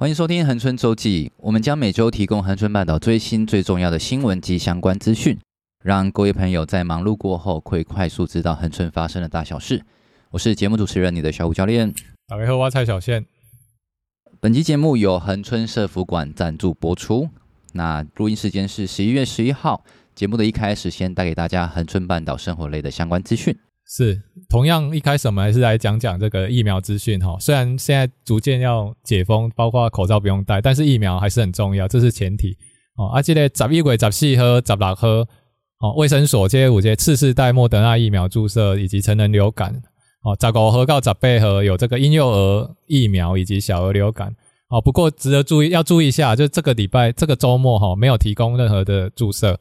欢迎收听恒春周记，我们将每周提供恒春半岛最新最重要的新闻及相关资讯，让各位朋友在忙碌过后可以快速知道恒春发生的大小事。我是节目主持人，你的小五教练。大家好，我蔡小线。本期节目由恒春社服馆赞助播出。那录音时间是十一月十一号。节目的一开始，先带给大家恒春半岛生活类的相关资讯。是，同样一开始我们还是来讲讲这个疫苗资讯哈。虽然现在逐渐要解封，包括口罩不用戴，但是疫苗还是很重要，这是前提哦。啊，这个十一月十四号、十六号，哦，卫生所这些五节次世代莫德纳疫苗注射以及成人流感，哦，十五号到十八号有这个婴幼儿疫苗以及小儿流感。哦，不过值得注意，要注意一下，就这个礼拜这个周末哈，没有提供任何的注射。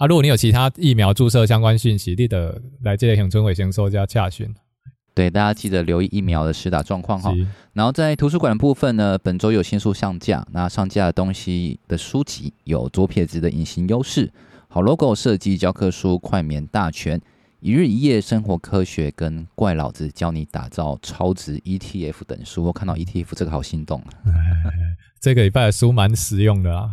啊，如果你有其他疫苗注射相关讯息，记得来这里恒春卫生所加洽询。对，大家记得留意疫苗的施打状况哈。然后在图书馆的部分呢，本周有新书上架，那上架的东西的书籍有左撇子的隐形优势、好 logo 设计教科书、快眠大全、一日一夜生活科学跟怪老子教你打造超值 ETF 等书。我看到 ETF 这个好心动，这个礼拜的书蛮实用的啊。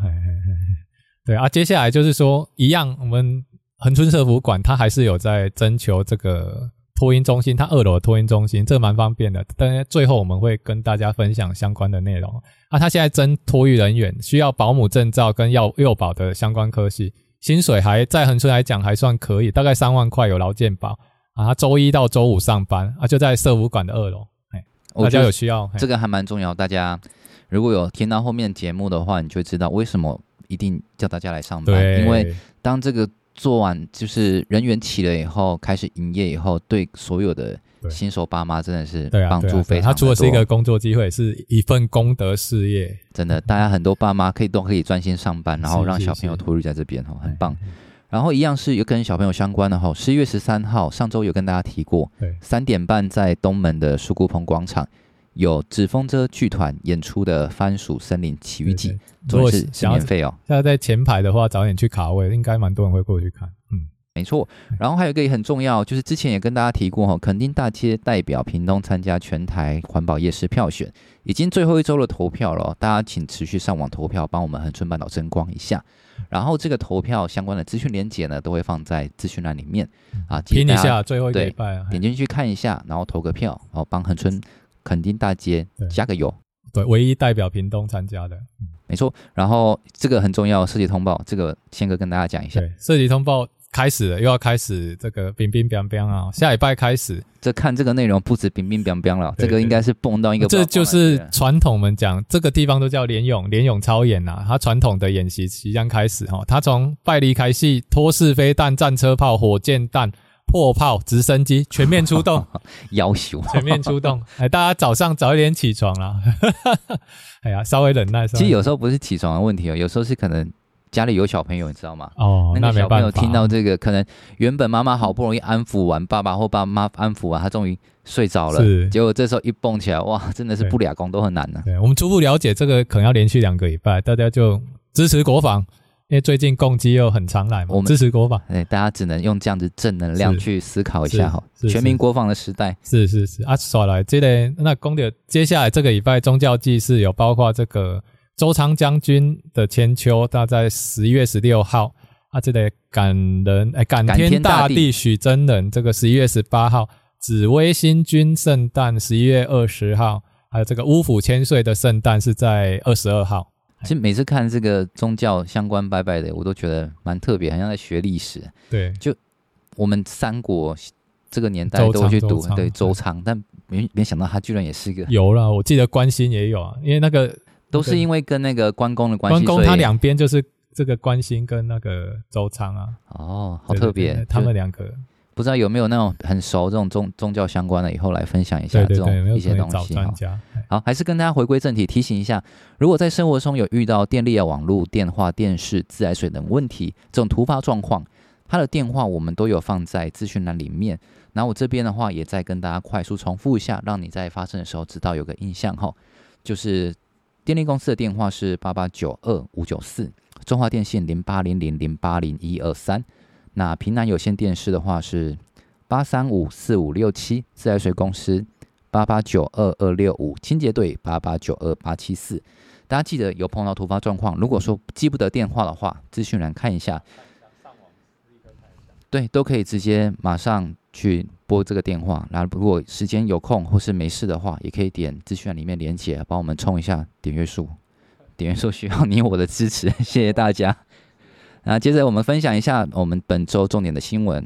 对啊，接下来就是说，一样，我们恒春社服馆它还是有在征求这个托婴中心，它二楼的托婴中心，这个蛮方便的。但最后我们会跟大家分享相关的内容。啊，它现在征托育人员，需要保姆证照跟要幼保的相关科系，薪水还在恒春来讲还算可以，大概三万块有劳健保啊。他周一到周五上班啊，就在社服馆的二楼。哎，大家有需要，这个还蛮重要。大家如果有听到后面节目的话，你就知道为什么。一定叫大家来上班，因为当这个做完，就是人员起了以后，开始营业以后，对所有的新手爸妈真的是帮助非常大。他除了是一个工作机会，是一份功德事业。真的，大家很多爸妈可以都可以专心上班，然后让小朋友托育在这边哈，很棒。然后一样是有跟小朋友相关的哈，十一月十三号，上周有跟大家提过，三点半在东门的树谷棚广场。有纸风车剧团演出的《番薯森林奇遇记》，主要是是免费哦。现在在前排的话，早点去卡位，应该蛮多人会过去看。嗯，没错。然后还有一个也很重要，就是之前也跟大家提过哈，垦丁大街代表屏东参加全台环保夜市票选，已经最后一周的投票了，大家请持续上网投票，帮我们恒春半岛争光一下。然后这个投票相关的资讯连结呢，都会放在资讯栏里面啊，听一下最后一个礼拜啊，点进去看一下，然后投个票，然后帮恒春。垦丁大街加个油，对，唯一代表屏东参加的，没错。然后这个很重要，设计通报，这个宪哥跟大家讲一下。对，设计通报开始了，又要开始这个冰冰冰冰啊！下礼拜开始，这看这个内容不止冰冰冰冰了，这个应该是蹦到一个。这就是传统，我们讲这个地方都叫联勇，联勇操演呐。它传统的演习即将开始哈，它从拜离开戏、托式飞弹、战车炮、火箭弹。破炮、直升机全面出动，要求全面出动。哎，大家早上早一点起床啦。哎呀，稍微忍耐。其实有时候不是起床的问题哦，有时候是可能家里有小朋友，你知道吗？哦，那个小朋友听到这个，可能原本妈妈好不容易安抚完爸爸或爸妈安抚完，他终于睡着了，结果这时候一蹦起来，哇，真的是不俩工都很难呢。对，我们初步了解这个，可能要连续两个礼拜，大家就支持国防。因为最近共机又很常来嘛，我们支持国防，哎，大家只能用这样子正能量去思考一下哈。全民国防的时代，是是是啊，说来这个那公的接下来这个礼拜宗教祭祀有包括这个周昌将军的千秋，大概十一月十六号啊，这个感人哎感天大地许真人这个十一月十八号，紫薇星君圣诞十一月二十号，还有这个乌府千岁的圣诞是在二十二号。其实每次看这个宗教相关拜拜的，我都觉得蛮特别，好像在学历史。对，就我们三国这个年代都会去读，对周仓，但没没想到他居然也是一个。有了，我记得关心也有啊，因为那个都是因为跟那个关公的关系，关公他两边就是这个关心跟那个周仓啊。哦，好特别，他们两个。不知道有没有那种很熟这种宗宗教相关的，以后来分享一下这种一些东西哈。好，还是跟大家回归正题，提醒一下，如果在生活中有遇到电力啊、网络、电话、电视、自来水等问题这种突发状况，它的电话我们都有放在资讯栏里面。那我这边的话也再跟大家快速重复一下，让你在发生的时候知道有个印象哈。就是电力公司的电话是八八九二五九四，中华电信零八零零零八零一二三。那屏南有线电视的话是八三五四五六七，自来水公司八八九二二六五，清洁队八八九二八七四。大家记得有碰到突发状况，如果说记不得电话的话，资讯栏看一下。对，都可以直接马上去拨这个电话。然后如果时间有空或是没事的话，也可以点资讯栏里面连接，帮我们冲一下点阅数。点阅数需要你我的支持，谢谢大家。那接着我们分享一下我们本周重点的新闻。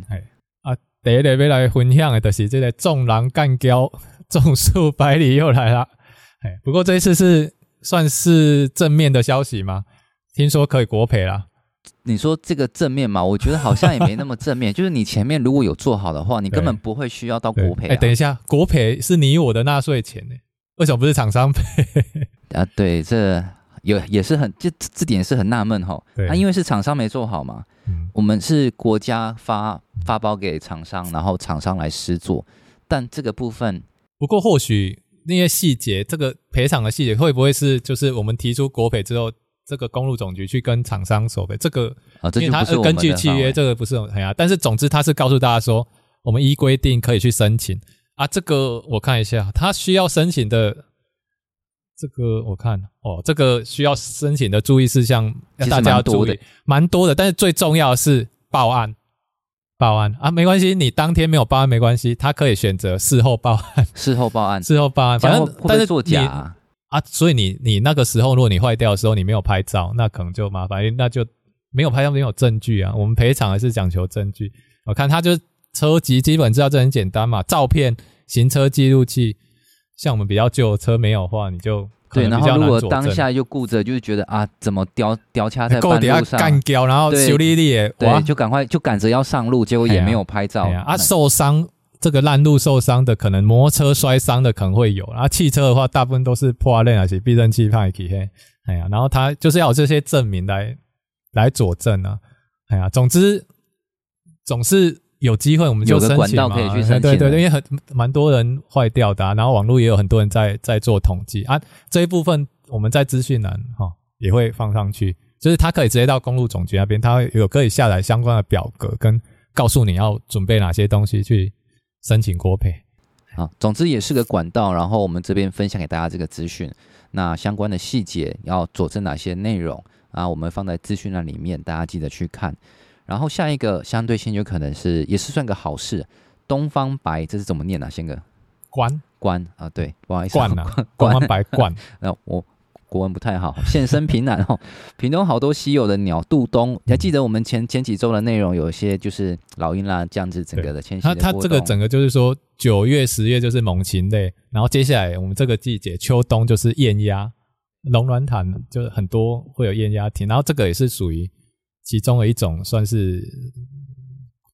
啊，第一个要来分享的就是这个纵狼干譙，种树百里又来了。哎，不过这一次是。算是正面的消息吗？听说可以国赔了。你说这个正面嘛？我觉得好像也没那么正面。就是你前面如果有做好的话，你根本不会需要到国赔、啊。哎、欸，等一下，国赔是你我的纳税钱呢？为什么不是厂商赔？啊，对，这有也是很这这点是很纳闷哈。啊，因为是厂商没做好嘛。嗯、我们是国家发发包给厂商，然后厂商来施做，但这个部分不过或许。那些细节，这个赔偿的细节会不会是就是我们提出国赔之后，这个公路总局去跟厂商索赔？这个啊，这就不是根据契约，这个不是很呀。但是总之，他是告诉大家说，我们依规定可以去申请啊。这个我看一下，他需要申请的这个我看哦，这个需要申请的注意事项，大家要注意，蛮多的。但是最重要的是报案。报案啊，没关系，你当天没有报案没关系，他可以选择事后报案，事后报案，事后报案，反正但是作假啊，啊，所以你你那个时候，如果你坏掉的时候你没有拍照，那可能就麻烦，那就没有拍照没有证据啊。我们赔偿还是讲求证据。我看他就车籍基本知道这很简单嘛，照片、行车记录器，像我们比较旧的车没有的话，你就。对，然后如果当下就顾着，就是觉得啊，怎么掉掉卡在半路上，干掉，然后修理力，对，就赶快就赶着要上路，结果也没有拍照。啊，啊，受伤这个烂路受伤的，可能摩托车摔伤的可能会有，然后汽车的话，大部分都是破烂，而且避震器派去嘿，哎呀，然后他就是要有这些证明来来佐证啊，哎呀，总之总是。有机会我们就申请嘛，有个管道可以去申请。对对对，因为很蛮多人坏掉的啊，然后网络也有很多人在在做统计啊。这一部分我们在资讯栏哈也会放上去，就是他可以直接到公路总局那边，他有可以下载相关的表格，跟告诉你要准备哪些东西去申请国赔。好，总之也是个管道，然后我们这边分享给大家这个资讯。那相关的细节要佐证哪些内容啊？我们放在资讯栏里面，大家记得去看。然后下一个相对性有可能是也是算个好事，东方白这是怎么念啊？先哥，关关啊，对，不好意思，关啊，东方白关。那我国文不太好，现身平南哦，屏东好多稀有的鸟，渡冬。你还记得我们前前几周的内容，有一些就是老鹰啦，这样子整个的迁徙。它它这个整个就是说九月十月就是猛禽类，然后接下来我们这个季节秋冬就是雁鸭，龙卵潭就是很多会有雁鸭亭，然后这个也是属于。其中的一种算是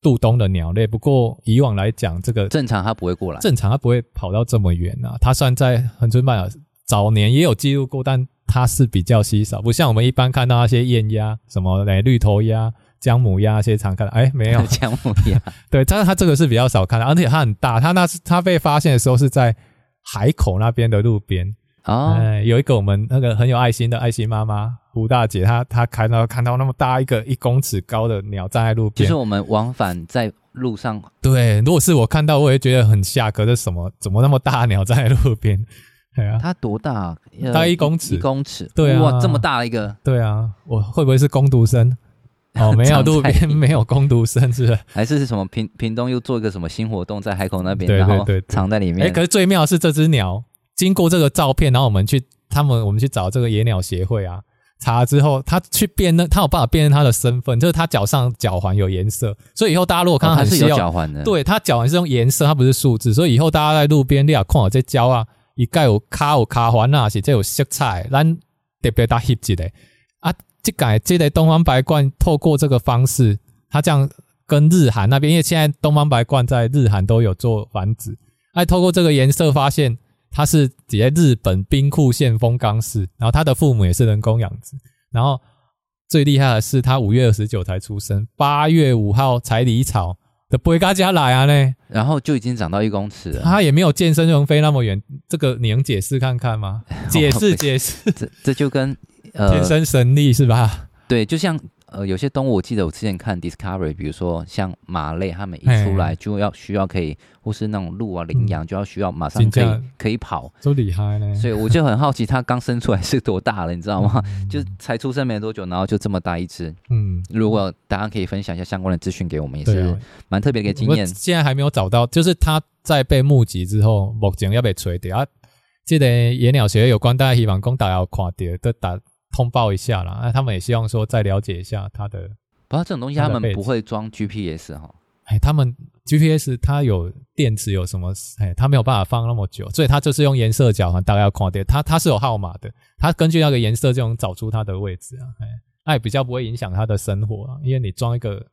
渡冬的鸟类，不过以往来讲，这个正常它不会过来，正常它不会跑到这么远啊。它算在恒春半岛早年也有记录过，但它是比较稀少，不像我们一般看到那些雁鸭、什么诶绿头鸭、姜母鸭那些常看到，哎，没有 姜母鸭，对，但是它这个是比较少看的，而且它很大，它那是它被发现的时候是在海口那边的路边。哦、嗯，有一个我们那个很有爱心的爱心妈妈胡大姐，她她看到看到那么大一个一公尺高的鸟站在路边，就是我们往返在路上。对，如果是我看到，我也觉得很吓，可是什么怎么那么大鸟站在路边？对啊，它多大？大概一公尺，一公尺。对啊，哇，这么大一个。对啊，我会不会是工读生？哦，没有，路边没有工读生，是不是？还是是什么屏屏东又做一个什么新活动在海口那边，然后藏在里面？哎、欸，可是最妙的是这只鸟。经过这个照片，然后我们去他们我们去找这个野鸟协会啊，查了之后，他去辨认，他有办法辨认他的身份，就是他脚上脚环有颜色，所以以后大家如果看到很稀有，脚环的，对，他脚环是用颜色，它不是数字，所以以后大家在路边你也看到这脚啊，一盖有卡有卡环啊，是这有色彩，咱特别大翕一个啊，这改这个东方白冠透过这个方式，他这样跟日韩那边，因为现在东方白冠在日韩都有做繁殖，哎，透过这个颜色发现。他是在日本兵库县丰冈市，然后他的父母也是人工养殖，然后最厉害的是他五月二十九才出生，八月五号才离巢的不会跟家来啊呢，然后就已经长到一公尺了，他也没有健身能飞那么远，这个你能解释看看吗？解释 解释，这这就跟呃天生神力是吧？对，就像呃，有些动物我记得我之前看 Discovery，比如说像马类，它们一出来就要需要可以，或是那种鹿啊、羚羊就要需要马上可以可以跑，都厉害呢。所以我就很好奇，它刚生出来是多大了，你知道吗？就才出生没多久，然后就这么大一只。嗯，如果大家可以分享一下相关的资讯给我们，也是蛮特别的一个经验。现在还没有找到，就是它在被募集之后，目前要被锤掉啊。记得野鸟学有关，大家希望公打要垮掉都打。通报一下啦，那他们也希望说再了解一下他的。不过这种东西他们不会装 GPS 哈。哎，他们 GPS 它有电池有什么？哎，它没有办法放那么久，所以它就是用颜色角啊，大概要看点。它它是有号码的，它根据那个颜色就能找出它的位置啊。哎，那也比较不会影响它的生活啊，因为你装一个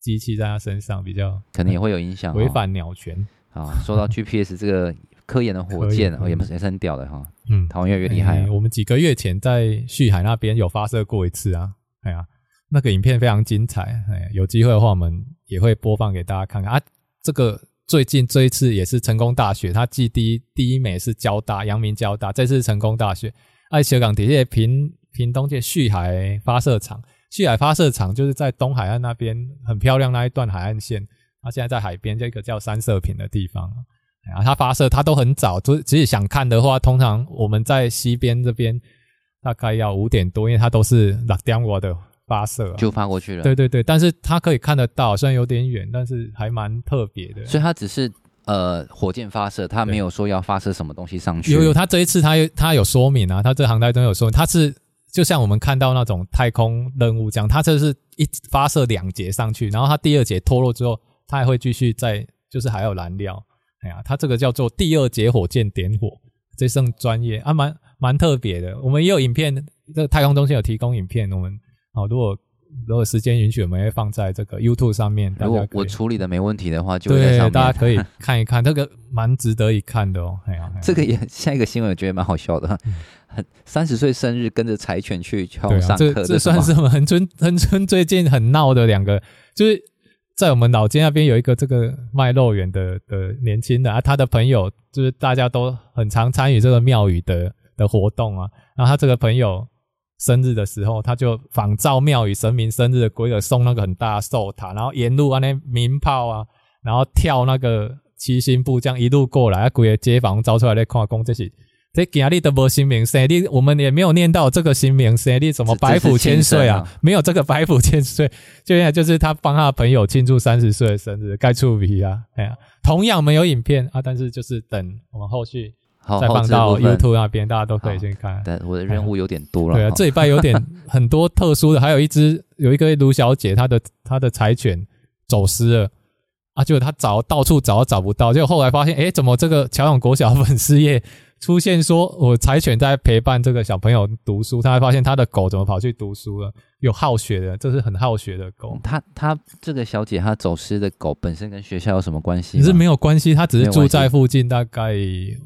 机器在它身上，比较可能也会有影响，违反鸟权啊。说到 GPS 这个。科研的火箭哦，也不是也是很屌的哈。嗯，台湾越来越厉害、啊欸。我们几个月前在旭海那边有发射过一次啊。哎呀，那个影片非常精彩。哎，有机会的话我们也会播放给大家看看啊。这个最近这一次也是成功大学，它继第一第一枚是交大，阳明交大，这次是成功大学。爱小港底下屏屏东界旭海发射场，旭海发射场就是在东海岸那边很漂亮那一段海岸线。它现在在海边这个叫三色坪的地方。啊，它发射它都很早，就其实想看的话，通常我们在西边这边大概要五点多，因为它都是六点我的发射，就发过去了。对对对，但是它可以看得到，虽然有点远，但是还蛮特别的。所以它只是呃火箭发射，它没有说要发射什么东西上去。有有，它这一次它它有说明啊，它这航太中有说明，它是就像我们看到那种太空任务这样，它这是一发射两节上去，然后它第二节脱落之后，它还会继续再就是还有燃料。哎呀，它这个叫做第二节火箭点火，这算专业啊，蛮蛮特别的。我们也有影片，这个太空中心有提供影片，我们好，如果如果时间允许，我们会放在这个 YouTube 上面。如果我处理的没问题的话。对，大家可以看一看，这个蛮值得一看的哦。哎呀，这个也下一个新闻，我觉得蛮好笑的，很三十岁生日跟着柴犬去上课，这这算是我们恒春恒春最近很闹的两个，就是。在我们老街那边有一个这个卖肉圆的的年轻人啊，他的朋友就是大家都很常参与这个庙宇的的活动啊。然后他这个朋友生日的时候，他就仿照庙宇神明生日的规格送那个很大的寿塔，然后沿路啊那鸣炮啊，然后跳那个七星步，这样一路过来，啊，鬼街坊招出来在看讲这些。这今日都无新名生日，我们也没有念到这个新名生日，什么白虎千岁啊？没有这个白虎千岁，就现在就是他帮他的朋友庆祝三十岁的生日，该出皮啊！哎呀，同样没有影片啊，但是就是等我们后续再放到 YouTube 那边，大家都可以先看。但我的任务有点多了，对啊，这礼拜有点很多特殊的，还有一只有一个卢小姐，她的她的柴犬走失了啊，结果她找到处找都找不到，结果后来发现，哎，怎么这个乔永国小粉丝页？出现说，我柴犬在陪伴这个小朋友读书，他还发现他的狗怎么跑去读书了？有好学的，这是很好学的狗。他他这个小姐她走失的狗本身跟学校有什么关系？其实没有关系，他只是住在附近，大概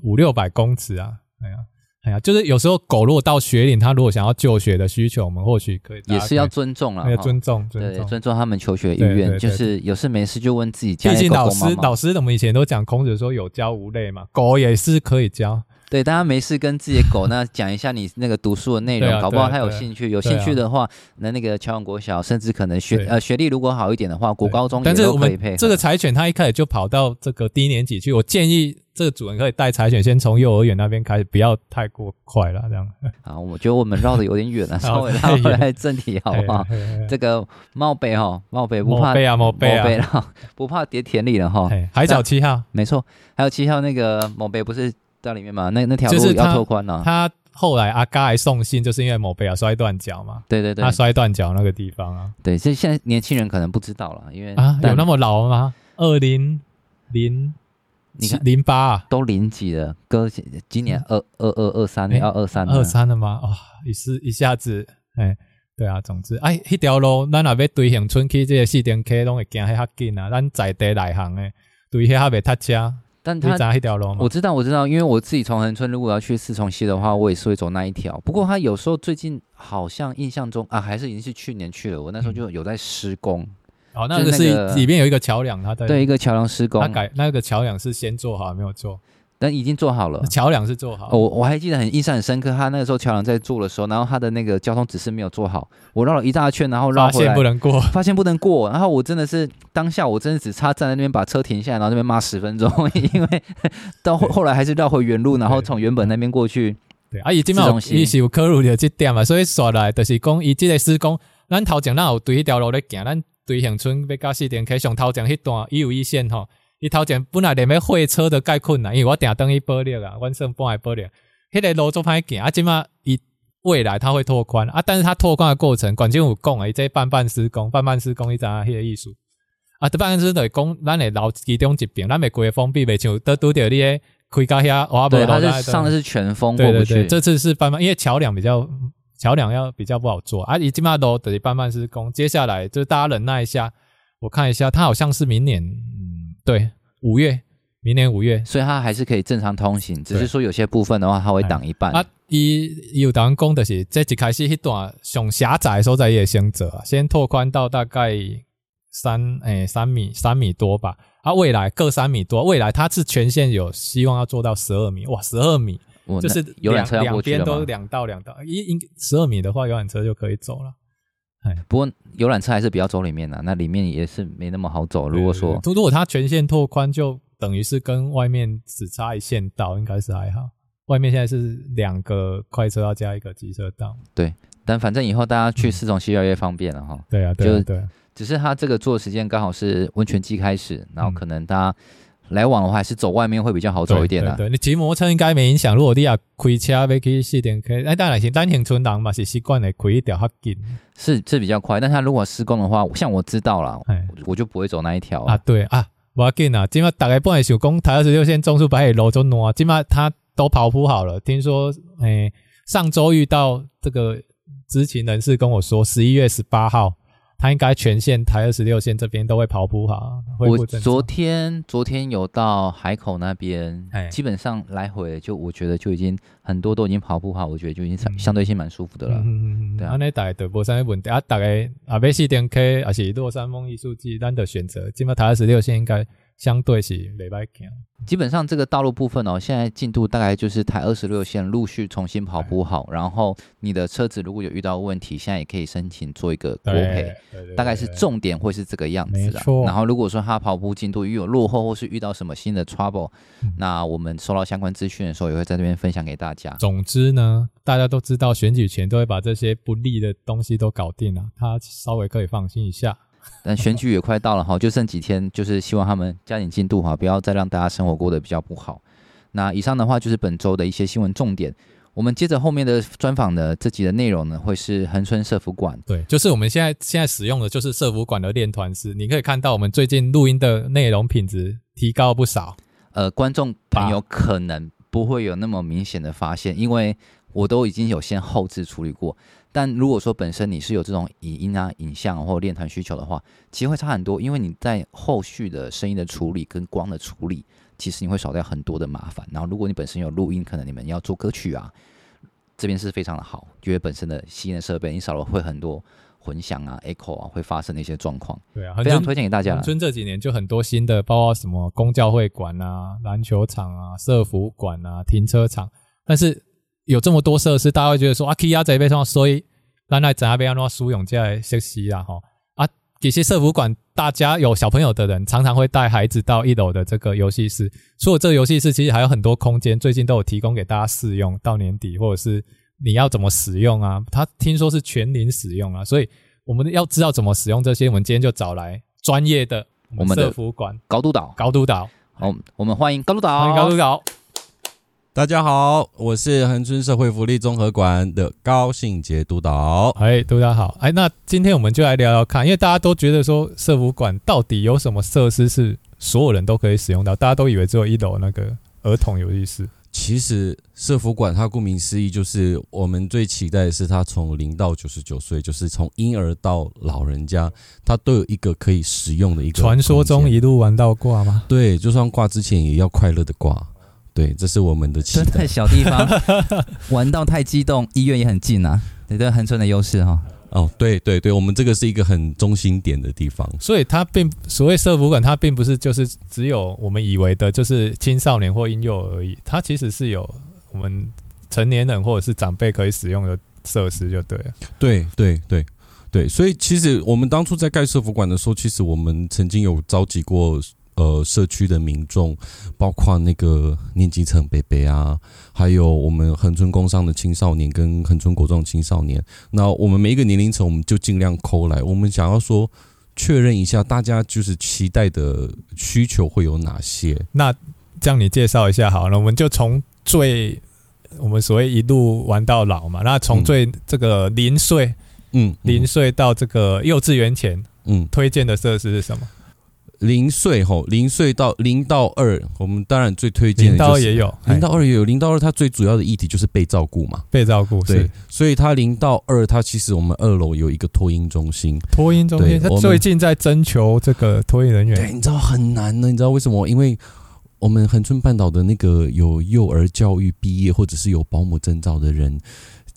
五六百公尺啊。哎呀。哎呀，就是有时候狗如果到学龄，它如果想要就学的需求，我们或许可以也是要尊重了，要尊重，尊重，尊重他们求学意愿。就是有事没事就问自己家里狗狗妈妈。毕竟老师，老师我们以前都讲孔子说有教无类嘛，狗也是可以教。对，大家没事跟自己的狗那讲一下你那个读书的内容，搞不好他有兴趣。有兴趣的话，那那个乔永国小，甚至可能学呃学历如果好一点的话，国高中也都可以配。这个柴犬它一开始就跑到这个低年级去，我建议。这个主人可以带柴犬先从幼儿园那边开始，不要太过快了，这样。啊，我觉得我们绕的有点远了，稍微拉回来正题好不好？这个帽背哈，帽背不怕，帽杯啊，帽背啊，不怕跌田里了哈。海角七号，没错，还有七号那个帽背不是在里面嘛？那那条路要拓宽了。他后来阿嘎还送信，就是因为某贝尔摔断脚嘛。对对对，他摔断脚那个地方啊。对，所以现在年轻人可能不知道了，因为啊，有那么老吗？二零零。你看零八啊，都零几了，哥今年二二二二三年要二三二三了吗？哇、哦，一是一下子，哎，对啊，总之，哎，那条路咱若要对向村去这个四点 K 拢会行遐紧啊，咱在地内行诶，对遐袂塞车，但他我知道，我知道，因为我自己从恒村如果要去四重溪的话，我也是会走那一条。不过他有时候最近好像印象中啊，还是已经是去年去了，我那时候就有在施工。嗯哦，那个是里面有一个桥梁，它在对一个桥梁施工，它改那个桥梁是先做好还没有做？但已经做好了，桥梁是做好。我我还记得很印象很深刻，他那个时候桥梁在做的时候，然后他的那个交通指示没有做好，我绕了一大圈，然后绕回来，发现不能过，发现不能过，然后我真的是当下我真的只差站在那边把车停下来，然后那边骂十分钟，因为到后后来还是绕回原路，然后从原本那边过去。对，啊，伊今嘛伊是有考虑到这点嘛，所以说来就是讲，伊这个施工，咱头前咱有对迄条路咧行，咱对乡村要到四点开上头前迄段一五一线吼，伊头前本来连要会车都介困难，因为我定等伊保留啊，阮算半个保留，迄个路做歹行，啊，即嘛伊未来它会拓宽啊，但是它拓宽的过程，管政府讲诶，伊这半半施工，半半施工，伊知影迄个意思啊，这半半施工讲，咱诶楼其中一边，咱袂规封闭，袂像都拄着你诶。开高下，哇！对，它是上的是全封过不去。对对对，这次是半半，因为桥梁比较桥梁要比较不好做啊。已经嘛都等于半半施工，接下来就是大家忍耐一下。我看一下，它好像是明年，嗯，对，五月，明年五月，所以它还是可以正常通行，只是说有些部分的话，它会挡一半。啊，伊有当讲的是，这一开始一段上狭窄的时候在也先走，先拓宽到大概三诶、欸、三米三米多吧。啊，未来各三米多，未来它是全线有希望要做到十二米，哇，十二米，就是两两边都两道两道，一应十二米的话，游览车就可以走了。哎，不过游览车还是比较走里面的，那里面也是没那么好走。如果说，如果它全线拓宽，就等于是跟外面只差一线道，应该是还好。外面现在是两个快车要加一个机车道。对，但反正以后大家去四重溪越来越方便了哈。对啊，对啊，对。只是它这个做的时间刚好是温泉季开始，然后可能大家来往的话，还是走外面会比较好走一点的、啊。对，对，对，你骑摩托车应该没影响。如果你要开车要去四点开，哎，当然是单行村人嘛，是习惯的开一条较近，是是比较快。但他如果施工的话，像我知道了，我就不会走那一条啊。啊，对啊，我要紧啊，今嘛大概不会想讲台二十六线中速白路中挪啊，今嘛他都跑铺好了。听说，哎，上周遇到这个知情人士跟我说，十一月十八号。他应该全线台二十六线这边都会跑步哈。我昨天昨天有到海口那边，基本上来回就我觉得就已经很多都已经跑步哈，我觉得就已经相对性蛮舒服的了。嗯嗯嗯。对啊，那大概的波山问题啊，大概啊，北四点 K 还是洛山峰艺术季，咱的选择，基本上台二十六线应该。相对是没白行，基本上这个道路部分哦，现在进度大概就是台二十六线陆续重新跑铺好，然后你的车子如果有遇到问题，现在也可以申请做一个国赔，大概是重点会是这个样子的。然后如果说他跑步进度遇有落后或是遇到什么新的 trouble，那我们收到相关资讯的时候也会在这边分享给大家。总之呢，大家都知道选举前都会把这些不利的东西都搞定了，他稍微可以放心一下。但选举也快到了哈，就剩几天，就是希望他们加紧进度哈，不要再让大家生活过得比较不好。那以上的话就是本周的一些新闻重点。我们接着后面的专访的这集的内容呢，会是恒春社服馆。对，就是我们现在现在使用的就是社服馆的练团师。你可以看到我们最近录音的内容品质提高不少。呃，观众朋友可能不会有那么明显的发现，因为我都已经有先后置处理过。但如果说本身你是有这种影音啊、影像或练团需求的话，其实会差很多，因为你在后续的声音的处理跟光的处理，其实你会少掉很多的麻烦。然后如果你本身有录音，可能你们要做歌曲啊，这边是非常的好，因为本身的吸音设备你少了会很多混响啊、echo 啊会发生的一些状况。对啊，非常推荐给大家了。春这几年就很多新的，包括什么公教会馆啊、篮球场啊、社服馆啊、停车场，但是。有这么多设施，大家会觉得说啊，Kia 这边上所以咱来在那边要弄苏永在学习啦哈啊，其实社服馆大家有小朋友的人，常常会带孩子到一楼的这个游戏室。除了这个游戏室，其实还有很多空间，最近都有提供给大家试用，到年底或者是你要怎么使用啊？他听说是全龄使用啊，所以我们要知道怎么使用这些，我们今天就找来专业的我们的社服馆高督导，高督导，好，我们欢迎高督导，欢迎高督导。大家好，我是恒春社会福利综合馆的高信杰督导。哎，督导好。哎，那今天我们就来聊聊看，因为大家都觉得说社福馆到底有什么设施是所有人都可以使用到，大家都以为只有一楼那个儿童游戏室。其实社福馆它顾名思义就是我们最期待的是它从零到九十九岁，就是从婴儿到老人家，它都有一个可以使用的一个。传说中一路玩到挂吗？对，就算挂之前也要快乐的挂。对，这是我们的期待。在小地方 玩到太激动，医院也很近啊，你对恒春的优势哈。哦，对对对，我们这个是一个很中心点的地方，所以它并所谓社福馆，它并不是就是只有我们以为的，就是青少年或婴幼儿而已，它其实是有我们成年人或者是长辈可以使用的设施，就对了。对对对对，所以其实我们当初在盖社福馆的时候，其实我们曾经有召集过。呃，社区的民众，包括那个年级层北北啊，还有我们恒春工商的青少年跟恒春国中的青少年，那我们每一个年龄层，我们就尽量抠来。我们想要说，确认一下大家就是期待的需求会有哪些。那这样你介绍一下好了，我们就从最我们所谓一路玩到老嘛。那从最这个零岁，嗯，零岁到这个幼稚园前，嗯，推荐的设施是什么？零岁吼，零岁到零到二，我们当然最推荐的就是零到二也有，零到二也有，零到二它最主要的议题就是被照顾嘛，被照顾，对，所以它零到二，它其实我们二楼有一个托婴中心，托婴中心，它最近在征求这个托婴人员，对，你知道很难呢，你知道为什么？因为我们恒春半岛的那个有幼儿教育毕业或者是有保姆证照的人。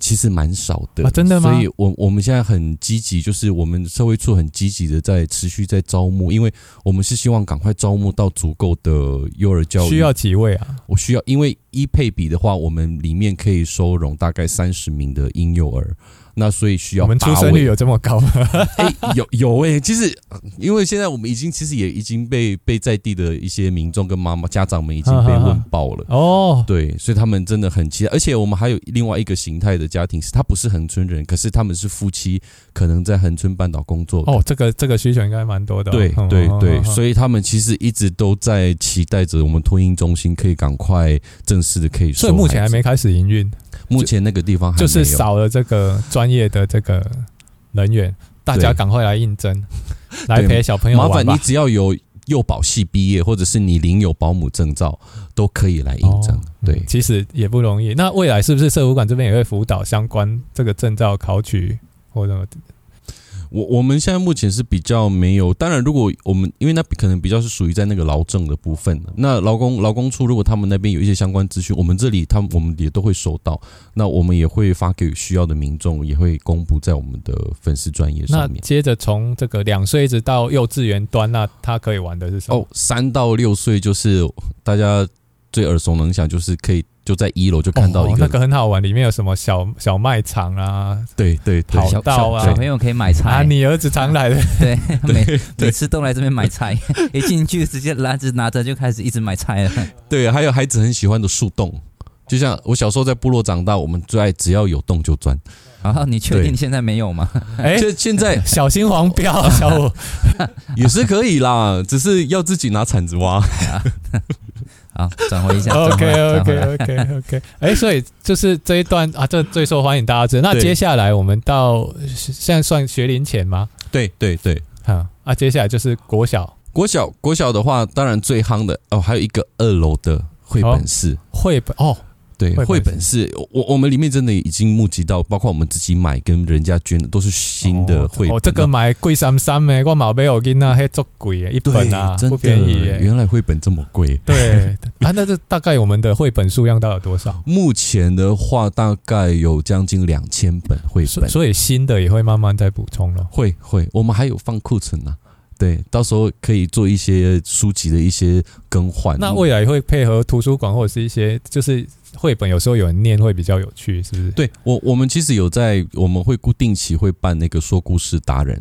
其实蛮少的，啊，真的吗？所以我我们现在很积极，就是我们社会处很积极的在持续在招募，因为我们是希望赶快招募到足够的幼儿教育。需要几位啊？我需要，因为一配比的话，我们里面可以收容大概三十名的婴幼儿。那所以需要我们出生率有这么高吗？哎、欸，有有哎、欸，其实因为现在我们已经其实也已经被被在地的一些民众跟妈妈家长们已经被问爆了哦，对，所以他们真的很期待。而且我们还有另外一个形态的家庭，是他不是恒春人，可是他们是夫妻，可能在恒春半岛工作哦。这个这个需求应该蛮多的、哦。对对对，所以他们其实一直都在期待着我们托婴中心可以赶快正式的可以。所以目前还没开始营运。目前那个地方就是少了这个专业的这个人员，大家赶快来应征，来陪小朋友玩吧。麻烦你只要有幼保系毕业，或者是你领有保姆证照，都可以来应征。哦、对、嗯，其实也不容易。那未来是不是社福馆这边也会辅导相关这个证照考取或者？我我们现在目前是比较没有，当然如果我们因为那可能比较是属于在那个劳政的部分，那劳工劳工处如果他们那边有一些相关资讯，我们这里他们我们也都会收到，那我们也会发给需要的民众，也会公布在我们的粉丝专业上面。那接着从这个两岁一直到幼稚园端，那他可以玩的是什么？哦，三到六岁就是大家最耳熟能详，就是可以。就在一楼就看到一个、哦、那个很好玩，里面有什么小小卖场啊？对对，对，跑道啊，小朋友可以买菜。啊，你儿子常来的，对，每每次都来这边买菜，一进去直接篮子拿着就开始一直买菜了。对，还有孩子很喜欢的树洞，就像我小时候在部落长大，我们最爱只要有洞就钻。啊，你确定现在没有吗？哎，这 现在小心黄标，小五 也是可以啦，只是要自己拿铲子挖。好，转回一下。OK OK OK OK。哎，所以就是这一段啊，这最受欢迎，大家知道。那接下来我们到现在算学龄前吗？对对对。好，啊，接下来就是国小。国小国小的话，当然最夯的哦，还有一个二楼的绘本室。绘本哦。对，绘本是我我们里面真的已经募集到，包括我们自己买跟人家捐的，都是新的绘本。哦，这个买贵三三诶，我毛没有跟那还足贵，一本啊不便宜。原来绘本这么贵。对 啊，那这大概我们的绘本数量大概有多少？目前的话，大概有将近两千本绘本，所以新的也会慢慢再补充了。会会，我们还有放库存呢。对，到时候可以做一些书籍的一些更换。那未来会配合图书馆或者是一些就是。绘本有时候有人念会比较有趣，是不是？对我，我们其实有在，我们会固定期会办那个说故事达人。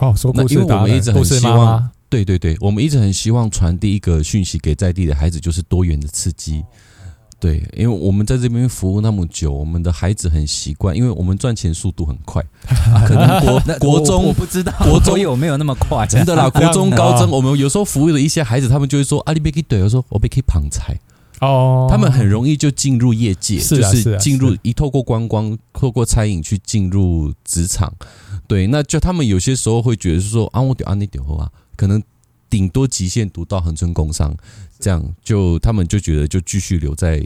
哦，说故事达人，因为我们一直很希望，对对对，我们一直很希望传递一个讯息给在地的孩子，就是多元的刺激。对，因为我们在这边服务那么久，我们的孩子很习惯，因为我们赚钱速度很快。可能国国中我不知道国中有没有那么快，真的啦。国中、高中，我们有时候服务的一些孩子，他们就会说：“阿里贝克对，我说我被可以捧菜。”哦，他们很容易就进入业界，是啊、就是进入一透过观光，透过餐饮去进入职场。对，那就他们有些时候会觉得是说啊，我丢啊，你丢啊，可能顶多极限读到恒春工商，这样就他们就觉得就继续留在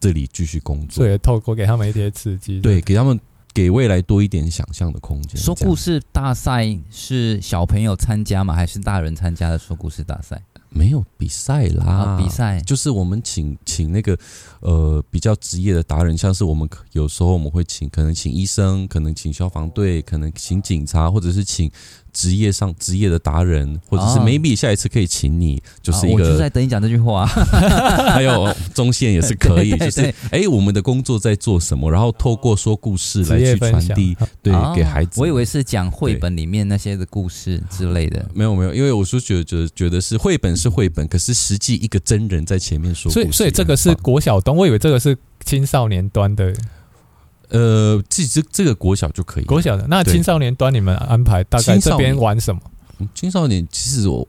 这里继续工作。对，透过给他们一些刺激，对，给他们给未来多一点想象的空间。说故事大赛是小朋友参加吗？还是大人参加的说故事大赛？没有比赛啦，哦、比赛就是我们请请那个呃比较职业的达人，像是我们有时候我们会请，可能请医生，可能请消防队，可能请警察，或者是请。职业上职业的达人，或者是 maybe 下一次可以请你，就是一个。我就在等你讲这句话。还有中线也是可以，就是 哎，我们的工作在做什么？然后透过说故事来去传递，对，给孩子。我以为是讲绘本里面那些的故事之类的。没有没有，因为我是觉得觉得是绘本是绘本，可是实际一个真人在前面说故事。所以所以这个是国小端，我以为这个是青少年端的。呃，这这这个国小就可以，国小的那青少年端你们安排大概这边玩什么？青少年其实我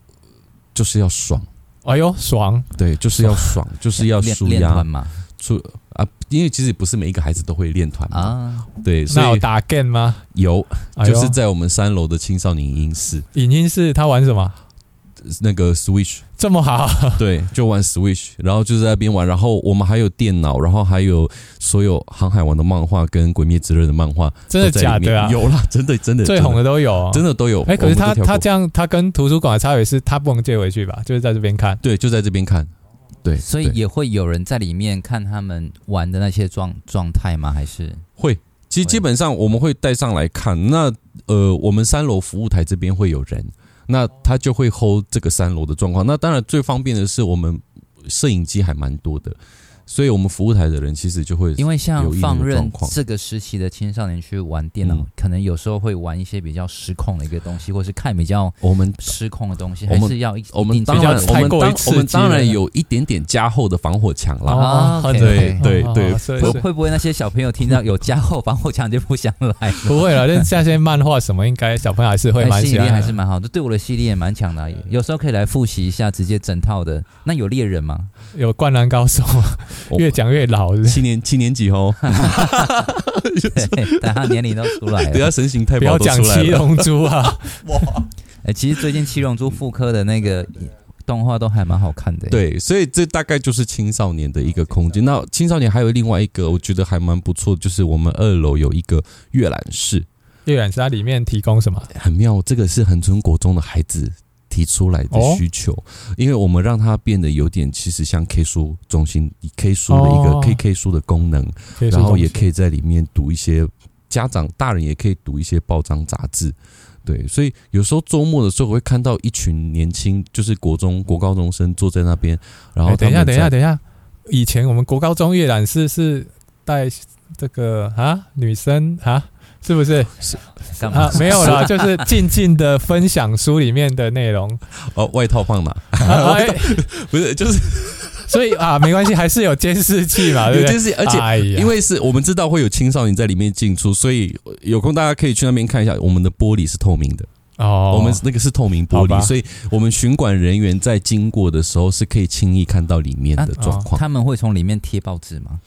就是要爽，哎呦爽，对，就是要爽，就是要舒压。嘛，出啊，因为其实不是每一个孩子都会练团啊，对，所以那有打 game 吗？有，就是在我们三楼的青少年影音室，影音室他玩什么？那个 Switch 这么好，对，就玩 Switch，然后就在那边玩，然后我们还有电脑，然后还有所有航海王的漫画跟鬼灭之刃的漫画，真的假的啊？有啦，真的真的，最红的都有，真的都有。哎，可是他他这样，他跟图书馆的差别是，他不能借回去吧？就是在这边看，对，就在这边看，对，所以也会有人在里面看他们玩的那些状状态吗？还是会？其实基本上我们会带上来看。那呃，我们三楼服务台这边会有人。那他就会 hold 这个三楼的状况。那当然最方便的是我们摄影机还蛮多的。所以，我们服务台的人其实就会因为像放任这个时期的青少年去玩电脑，嗯、可能有时候会玩一些比较失控的一个东西，或是看比较我们失控的东西，还是要我们当然我们当我们当然有一点点加厚的防火墙啦啊，对对对，会不会那些小朋友听到有加厚防火墙就不想来？不会了，像这些漫画什么，应该小朋友还是会蛮吸引力还是蛮好的，对我的吸引力也蛮强的。有时候可以来复习一下，直接整套的。那有猎人吗？有灌篮高手。越讲越老是是，七年七年级哦，对，等他年龄都出来了，等下神形太保不要讲七龙珠啊！哇，哎，其实最近七龙珠复刻的那个动画都还蛮好看的。对，所以这大概就是青少年的一个空间。那青少年还有另外一个，我觉得还蛮不错，就是我们二楼有一个阅览室。阅览室它里面提供什么？很妙，这个是恒春国中的孩子。提出来的需求，因为我们让它变得有点，其实像 K 书中心，K 书的一个 KK 书的功能，然后也可以在里面读一些家长、大人也可以读一些报章杂志，对，所以有时候周末的时候我会看到一群年轻，就是国中国高中生坐在那边，然后等一下，等一下，等一下，以前我们国高中阅览室是带这个啊女生啊。是不是是啊？没有啦，就是静静的分享书里面的内容。哦，外套放哪？不是，就是 所以啊，没关系，还是有监视器嘛，对不对？有监视器，而且因为是我们知道会有青少年在里面进出，所以有空大家可以去那边看一下。我们的玻璃是透明的哦，我们那个是透明玻璃，所以我们巡管人员在经过的时候是可以轻易看到里面的状况。他们会从里面贴报纸吗？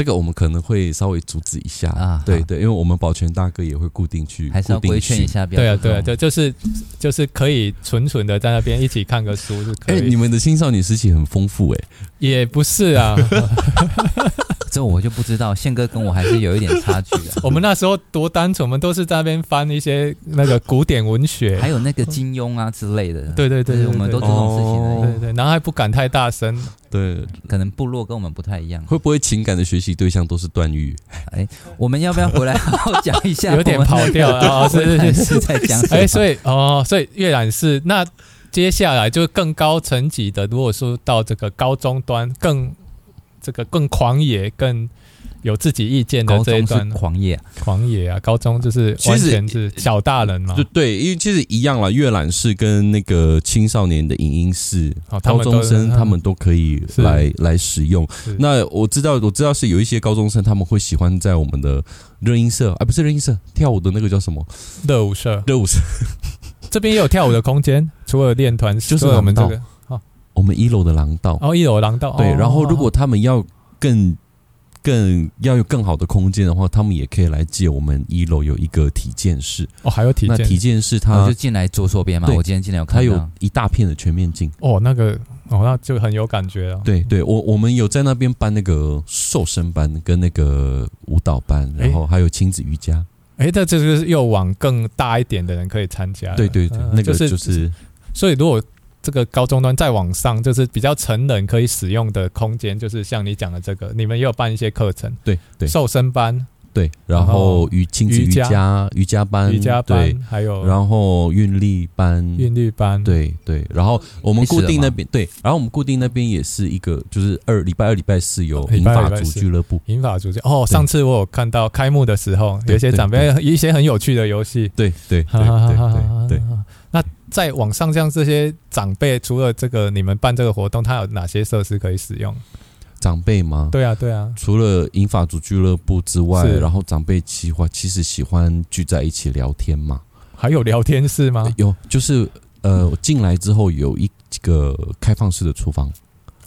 这个我们可能会稍微阻止一下啊，对对，因为我们保全大哥也会固定去，还是要规劝一下。对啊对啊，对就是就是可以纯纯的在那边一起看个书就可以。哎，你们的青少年时期很丰富哎，也不是啊，这我就不知道。宪哥跟我还是有一点差距啊。我们那时候多单纯，我们都是在那边翻一些那个古典文学，还有那个金庸啊之类的。对对对，我们都这种事情。对对，然后还不敢太大声。对，可能部落跟我们不太一样。会不会情感的学习对象都是段誉？哎，我们要不要回来好好讲一下？有点跑掉了，是是是在讲。哎，所以哦，所以阅览室那接下来就更高层级的，如果说到这个高中端，更这个更狂野，更。有自己意见的这一段狂野，狂野啊！高中就是完全是小大人嘛，就对，因为其实一样啦。阅览室跟那个青少年的影音室，高中生他们都可以来来使用。那我知道，我知道是有一些高中生他们会喜欢在我们的热音社，啊，不是热音社，跳舞的那个叫什么？热舞社，热舞社。这边也有跳舞的空间，除了练团，就是我们这个，我们一楼的廊道。哦，一楼廊道。对，然后如果他们要更。更要有更好的空间的话，他们也可以来借我们一楼有一个体健室哦，还有体健那体健室，他就进来左手边嘛。我今天进来有看到，他有一大片的全面镜哦，那个哦，那就很有感觉了。对对，我我们有在那边办那个瘦身班跟那个舞蹈班，然后还有亲子瑜伽。哎，这就是又往更大一点的人可以参加。对对对，那个就是，所以如果这个高中端再往上，就是比较成人可以使用的空间，就是像你讲的这个，你们也有办一些课程，对对，瘦身班。对，然后瑜亲子瑜伽瑜伽班，瑜伽班，还有然后韵律班，韵律班，对对，然后我们固定那边对，然后我们固定那边也是一个，就是二礼拜二礼拜四有银发族俱乐部，银发族哦，上次我有看到开幕的时候，有一些长辈一些很有趣的游戏，对对对对在网上像这些长辈，除了这个你们办这个活动，他有哪些设施可以使用？长辈吗？对啊，对啊。除了银发族俱乐部之外，然后长辈喜欢其实喜欢聚在一起聊天嘛。还有聊天室吗？有，就是呃，进来之后有一个开放式的厨房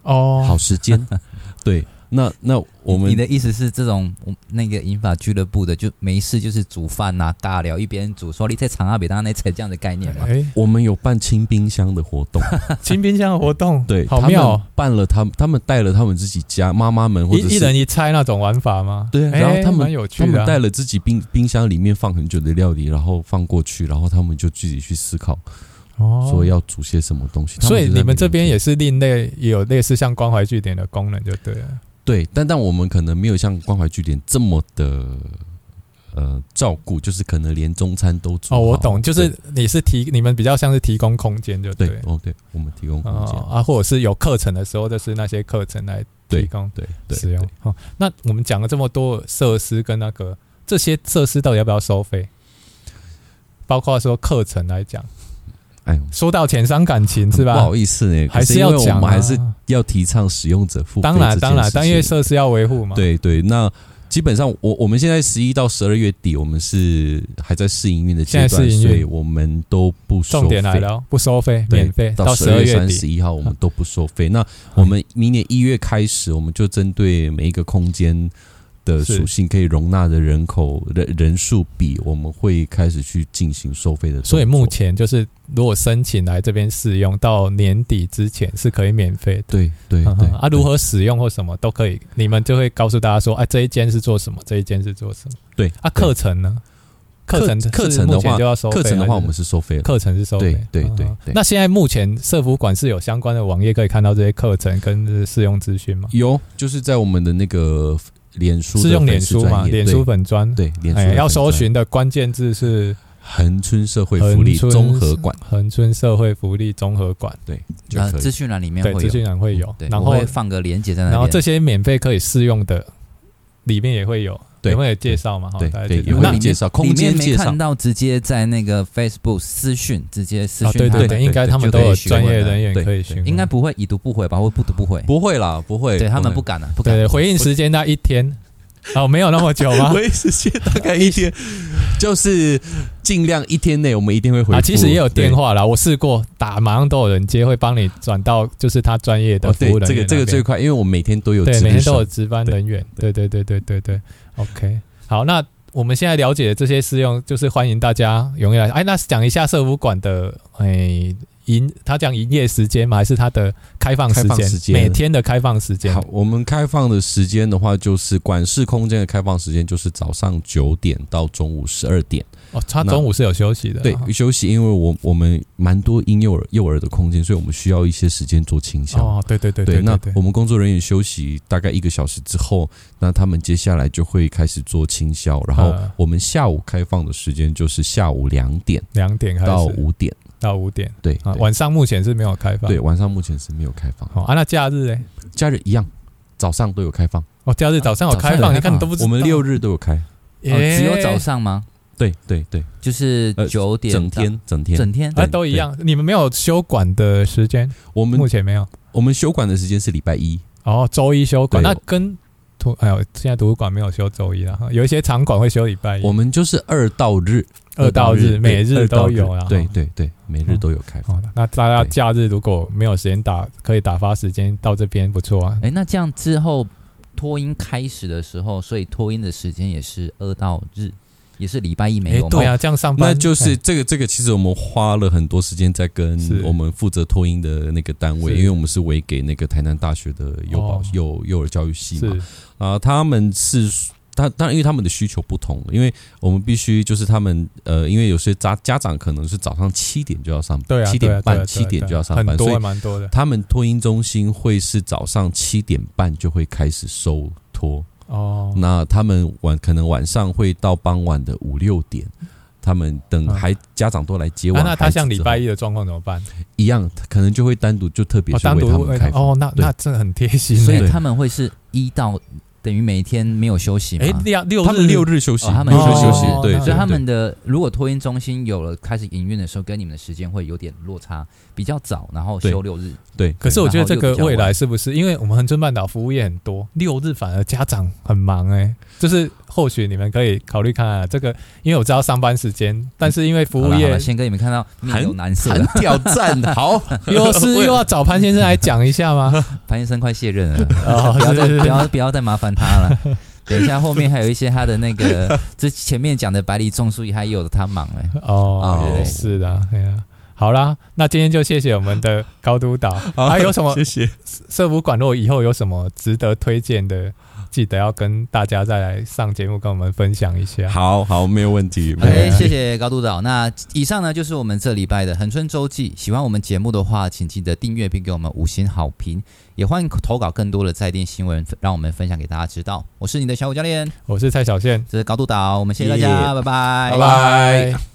哦，好时间，对。那那我们你的意思是这种那个银发俱乐部的就没事就是煮饭呐，尬聊，一边煮说你在长阿北当那菜这样的概念吗？哎，我们有办清冰箱的活动，清冰箱的活动，对，好妙，办了他们他们带了他们自己家妈妈们或者一人一菜那种玩法吗？对，然后他们他们带了自己冰冰箱里面放很久的料理，然后放过去，然后他们就自己去思考，哦，说要煮些什么东西。所以你们这边也是另类，也有类似像关怀据点的功能，就对了。对，但但我们可能没有像关怀据点这么的呃照顾，就是可能连中餐都做。哦，我懂，就是你是提你们比较像是提供空间，就对，对哦，对，我们提供空间啊，或者是有课程的时候，就是那些课程来提供对使用。哦，那我们讲了这么多设施跟那个这些设施到底要不要收费？包括说课程来讲。哎，说到钱伤感情是吧？不好意思呢，还是要讲，我们还是要提倡使用者付费。当然，当然，单月设施要维护嘛。对对，那基本上我我们现在十一到十二月底，我们是还在试营运的阶段，所以我们都不收费。重点来了，不收费，免费。到十二月三十一号，我们都不收费。那我们明年一月开始，我们就针对每一个空间。的属性可以容纳的人口人人数比，我们会开始去进行收费的。所以目前就是，如果申请来这边试用，到年底之前是可以免费的。对对对啊，如何使用或什么都可以，你们就会告诉大家说，哎，这一间是做什么，这一间是做什么。对啊，课程呢？课程课程的话就要收费。课程的话，我们是收费。课程是收费。对对对。那现在目前社服馆是有相关的网页可以看到这些课程跟试用资讯吗？有，就是在我们的那个。脸书是用脸书吗？脸书粉专对，脸书哎，要搜寻的关键字是恒春社会福利综合馆，恒春社会福利综合馆，对，那资讯栏里面会有，资讯栏会有，然后会放个链接在那，然后这些免费可以试用的里面也会有。有没有介绍嘛？对对，有没有介绍？空间没看到，直接在那个 Facebook 私讯，直接私讯。对对对，应该他们都有专业人员可以询问。应该不会已读不回吧？或不读不回？不会啦，不会。对他们不敢了，不敢。对，回应时间那一天。哦，没有那么久吗？回应时间大概一天，就是尽量一天内我们一定会回啊。其实也有电话啦，我试过打，马上都有人接，会帮你转到就是他专业的服务人员。这个这个最快，因为我每天都有对，每天都有值班人员。对对对对对对。OK，好，那我们现在了解的这些试用，就是欢迎大家踊跃来。哎，那讲一下社服馆的哎。营他讲营业时间吗？还是他的开放时间？每天的开放时间。好，我们开放的时间的话，就是管事空间的开放时间，就是早上九点到中午十二点。哦，他中午是有休息的。对，休息，因为我我们蛮多婴幼儿幼儿的空间，所以我们需要一些时间做清消。哦，对对对对，对。那我们工作人员休息大概一个小时之后，那他们接下来就会开始做清消。然后我们下午开放的时间就是下午两点，两点到五点。到五点，对啊，晚上目前是没有开放。对，晚上目前是没有开放。好啊，那假日呢？假日一样，早上都有开放。哦，假日早上有开放，你看你都不知道。我们六日都有开，只有早上吗？对对对，就是九点，整天整天整天，啊，都一样。你们没有休馆的时间？我们目前没有。我们休馆的时间是礼拜一。哦，周一休馆，那跟图哎呦，现在图书馆没有休周一了哈，有一些场馆会休礼拜一。我们就是二到日。二到日，每日都有啊。对对对，每日都有开放。那大家假日如果没有时间打，可以打发时间到这边，不错啊。哎，那这样之后托音开始的时候，所以托音的时间也是二到日，也是礼拜一没有。对啊，这样上班。那就是这个这个，其实我们花了很多时间在跟我们负责托婴的那个单位，因为我们是委给那个台南大学的幼保幼幼儿教育系嘛。啊，他们是。他当然，因为他们的需求不同，因为我们必须就是他们呃，因为有些家家长可能是早上七点就要上班，对啊，七点半七点就要上班，所以蛮多的。他们托婴中心会是早上七点半就会开始收托哦，那他们晚可能晚上会到傍晚的五六点，他们等孩家长都来接我，那他像礼拜一的状况怎么办？一样，可能就会单独就特别去为他们开哦，那那真的很贴心，所以他们会是一到。等于每一天没有休息吗？哎，六六他们六日休息，他们六日休息，对，所以他们的如果托婴中心有了开始营运的时候，跟你们的时间会有点落差，比较早，然后休六日。对，可是我觉得这个未来是不是？因为我们恒春半岛服务业很多，六日反而家长很忙哎，就是或许你们可以考虑看看这个，因为我知道上班时间，但是因为服务业，先给你们看到很有难色，很挑战。好，又是又要找潘先生来讲一下吗？潘先生快卸任了，不要再不要不要再麻烦他了。等一下，后面还有一些他的那个，这前面讲的百里种树，还有他忙哎。哦，是的。好啦，那今天就谢谢我们的高督导。还有什么？谢谢。社福馆落以后有什么值得推荐的？记得要跟大家再来上节目，跟我们分享一下。好好，没有问题。OK，谢谢高督导。那以上呢，就是我们这礼拜的恒春周记。喜欢我们节目的话，请记得订阅并给我们五星好评。也欢迎投稿更多的在地新闻，让我们分享给大家知道。我是你的小五教练，我是蔡小倩，这是高督导。我们谢谢大家，yeah, 拜拜，拜拜。